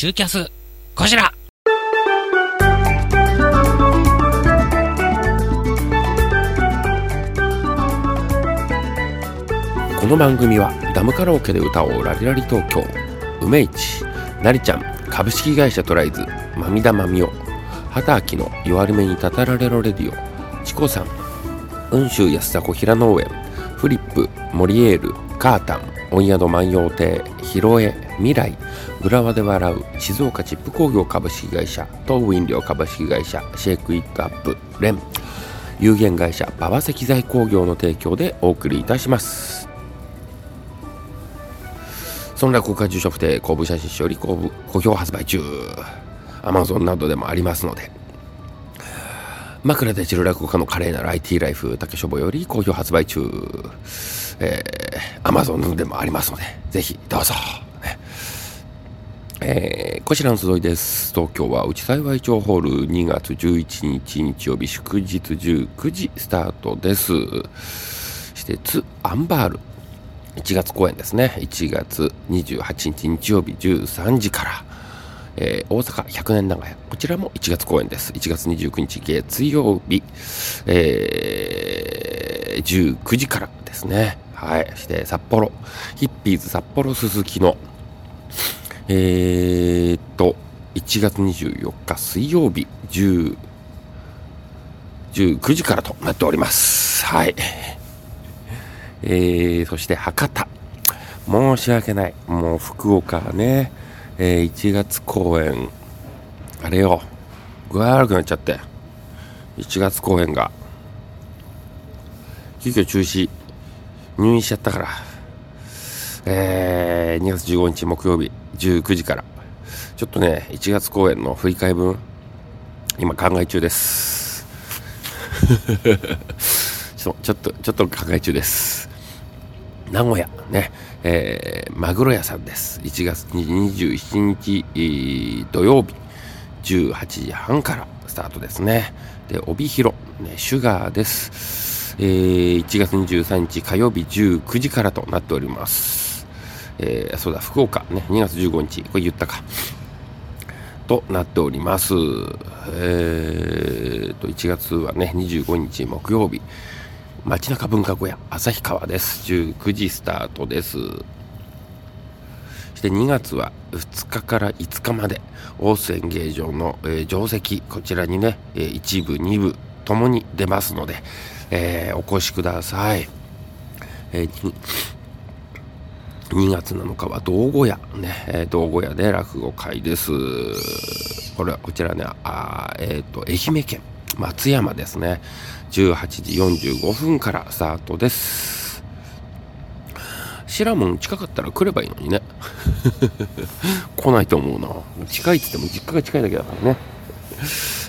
ツーキャスこちら。この番組はダムカラオケで歌おうラリラリ東京梅市なりちゃん株式会社トライズまみだまみお畑明の弱るめにたたられろレディオチコさん雲州安田小平農園フリップモリエールカータン温宿万葉亭ヒロエ未来。浦和で笑う。静岡チップ工業株式会社。東ウ飲料株式会社。シェイクイットアップレン有限会社。馬場石材工業の提供でお送りいたします。そんな公開住所不定公務写真書より公務好評発売中。Amazon などでもありますので。枕で散る落語家の華麗なる IT ライフ竹書房より好評発売中、えー、Amazon でもありますのでぜひどうぞ、えー、こちらの集いです。東京は内幸町ホール2月11日日曜日祝日19時スタートです。施設アンバール。1月公演ですね。1月28日日曜日13時から。えー、大阪100年長屋。こちらも1月公演です。1月29日月曜日、えー、19時からですね。はい。そして札幌。ヒッピーズ札幌鈴木のえー、っと1月24日水曜日10。9時からとなっております。はい。えー、そして博多。申し訳ない。もう福岡ね。えー、1月公演。あれよ。具合悪くなっちゃって。1月公演が。急遽中止。入院しちゃったから。えー、2月15日木曜日。19時からちょっとね1月公演の振り替え分今考え中です ちょちょっとちょっと考え中です名古屋ねえー、マグロ屋さんです。1月27日、土曜日、18時半からスタートですね。で、帯広、ね、シュガーです。えー、1月23日火曜日19時からとなっております。えー、そうだ、福岡、ね、2月15日、これ言ったか。となっております。えーと、1月はね、25日木曜日、街中文化小屋旭川です。19時スタートです。そして2月は2日から5日まで大須演芸場の、えー、定石。こちらにね、えー、1部2部ともに出ますので、えー、お越しください、えー、2月7日は道後屋。ね、えー、道後屋で落語会です。これはこちらねあえっ、ー、と愛媛県松山ですね。18時45分からスタートです。シラモン近かったら来ればいいのにね。来ないと思うな。近いって言っても実家が近いだけだからね、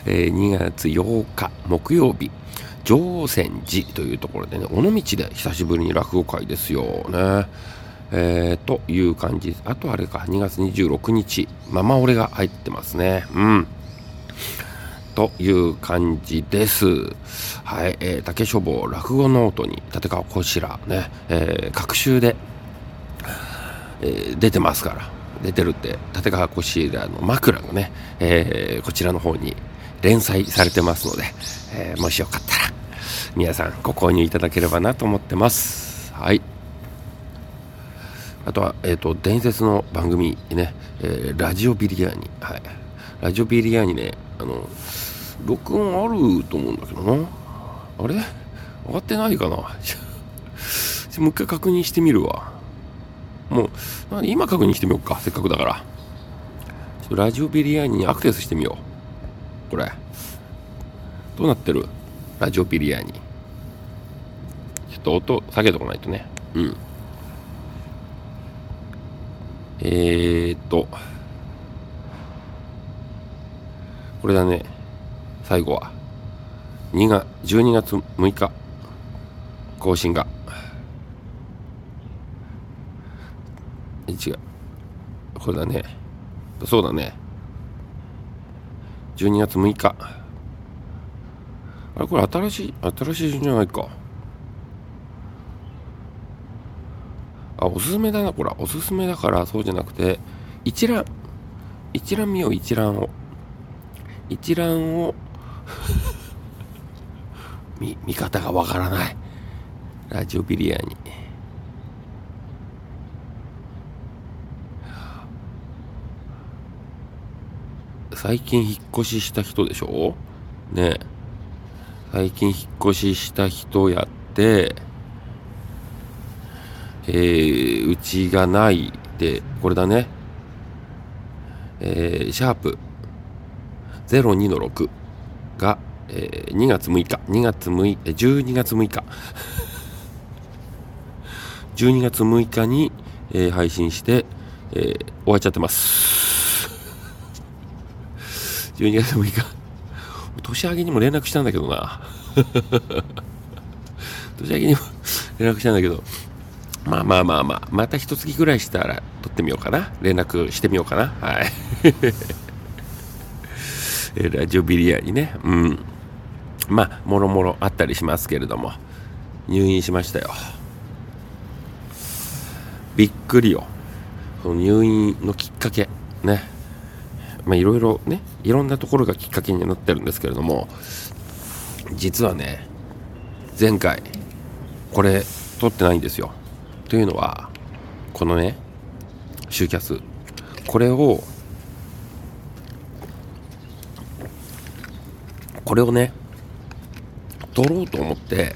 えー、2月8日木曜日。常泉寺というところでね尾道で久しぶりに落語会ですよ。ね。えー、という感じあとあれか2月26日ママ俺が入ってますねうんという感じです。はい、えー、竹書房落語ノートに立川こしらね、えー、各週で、えー、出てますから、出てるって立川こしらの枕がね、えー、こちらの方に連載されてますので、えー、もしよかったら皆さんご購入いただければなと思ってます。はい。あとは、えっ、ー、と、伝説の番組ね、えー、ラジオビリヤーニ。はい。ラジオビリヤーニね、あの、録音あると思うんだけどな。あれ？上がってないかな？もう一回確認してみるわ。もう、今確認してみようか？せっかくだから。ちょっとラジオビリヤーニにアクセスしてみよう。これ。どうなってる？ラジオビリヤーニ。ちょっと音下げとかないとね。うん。えー、っと。これだね。最後は。2月12月6日。更新が。違う。これだね。そうだね。12月6日。あれこれ新しい新しい順じゃないか。あおすすめだな。これおすすめだからそうじゃなくて一覧。一覧見よう一覧を。一覧を 見見方がわからない。ラジオビリヤに最近引っ越しした人でしょ？ね。最近引っ越しした人やってえー、うちがないでこれだね。えー、シャープ。02の6が、えー、2月6日。2月6日12月6日。12月6 日に、えー、配信して、えー、終わっちゃってます。12月6日。年明けにも連絡したんだけどな。年明けにも連絡したんだけどまあまあまあまあ、また一月ぐらいしたら撮ってみようかな。連絡してみようかな。はい。ラジオビリヤにね、うん。まあ、もろもろあったりしますけれども、入院しましたよ。びっくりよ。その入院のきっかけ、ね。まあ、いろいろね、いろんなところがきっかけになってるんですけれども、実はね、前回、これ、撮ってないんですよ。というのはこのねシューキャスこれをこれをね撮ろうと思って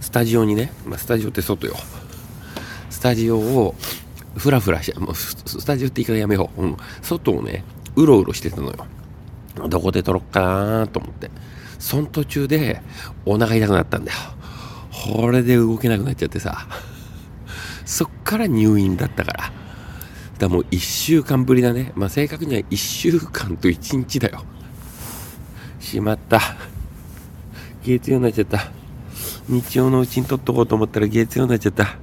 スタジオにね、まあ、スタジオって外よ。スタジオをふらふらしてもうスタジオって言い方やめよう、うん、外をねうろうろしてたのよ。どこで撮ろっかなと思って。その途中でお腹痛くなったんだよ。これで動けなくなっちゃってさ。そっから入院だったから。だもう1週間ぶりだね。まあ正確には1週間と1日だよ。しまった。月曜になっちゃった。日曜のうちに撮っとこうと思ったら月曜になっちゃった。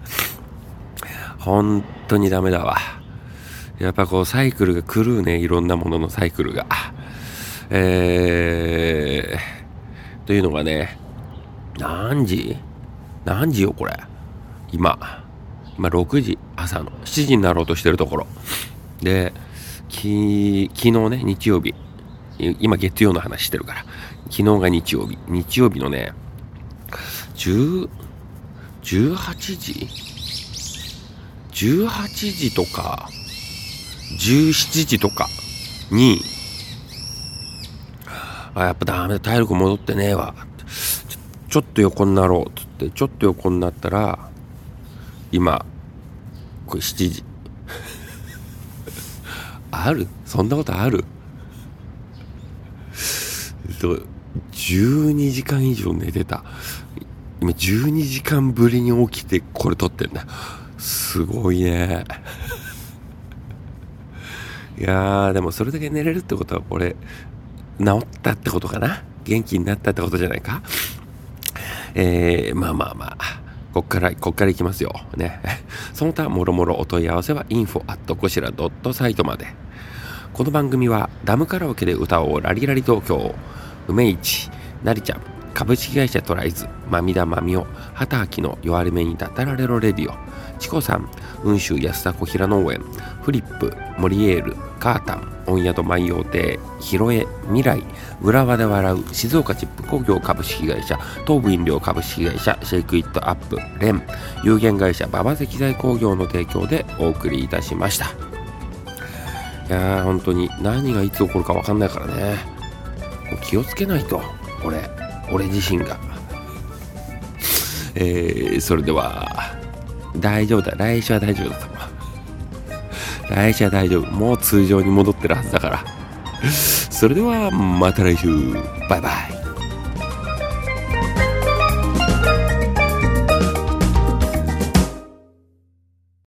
本当にダメだわ。やっぱこうサイクルが狂うね。いろんなもののサイクルが。えー、というのがね何時？何時よこれ？今。今6時朝の7時になろうとしてるところ。でき昨日ね日曜日。今月曜の話してるから。昨日が日曜日。日曜日のね10 18時？18時とか17時とかにあやっぱダメだ。体力戻ってねえわ。ちょっと横になろうっつってちょっと横になったら今これ7時。ある？そんなことある？12時間以上寝てた。今12時間ぶりに起きてこれ撮ってんだ。すごいね。いやーでもそれだけ寝れるってことはこれ治ったってことかな？元気になったってことじゃないか？えー、まあまあまあ、こっから、こっから行きますよ。ね。その他、もろもろお問い合わせは info at こしら .site まで。この番組は、ダムカラオケで歌おうラリラリ東京、梅市、なりちゃん、株式会社トライズ、まみだまみお、畑明の弱り目にたたられろレディオ、チコさん、雲州安田小平農園、フリップ、モリエール、カータン、温宿万葉亭、ヒロエ、未来、浦和で笑う、静岡チップ工業株式会社、東武飲料株式会社、 Shake It Up、レン、有限会社、馬場石材工業の提供でお送りいたしました。いやー、本当に何がいつ起こるか分かんないからね。気をつけないと、俺、俺自身が。えー、それでは、大丈夫だ。来週は大丈夫だと思う。来週は大丈夫。もう通常に戻ってるはずだから。それでは、また来週。バイバイ。